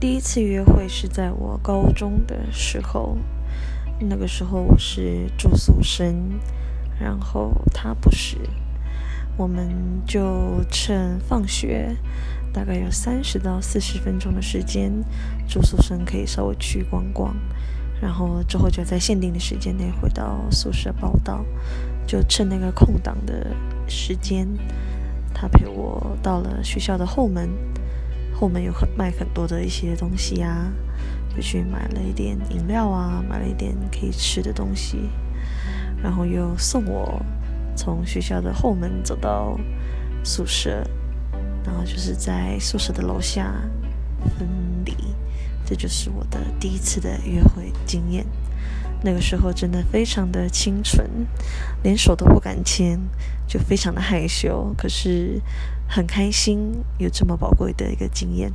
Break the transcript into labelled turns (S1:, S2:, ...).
S1: 第一次约会是在我高中的时候，那个时候我是住宿生，然后他不是，我们就趁放学，大概有三十到四十分钟的时间，住宿生可以稍微去逛逛，然后之后就在限定的时间内回到宿舍报到，就趁那个空档的时间，他陪我到了学校的后门。后门有很卖很多的一些东西啊，就去买了一点饮料啊，买了一点可以吃的东西，然后又送我从学校的后门走到宿舍，然后就是在宿舍的楼下分离，这就是我的第一次的约会经验。那个时候真的非常的清纯，连手都不敢牵，就非常的害羞。可是很开心有这么宝贵的一个经验。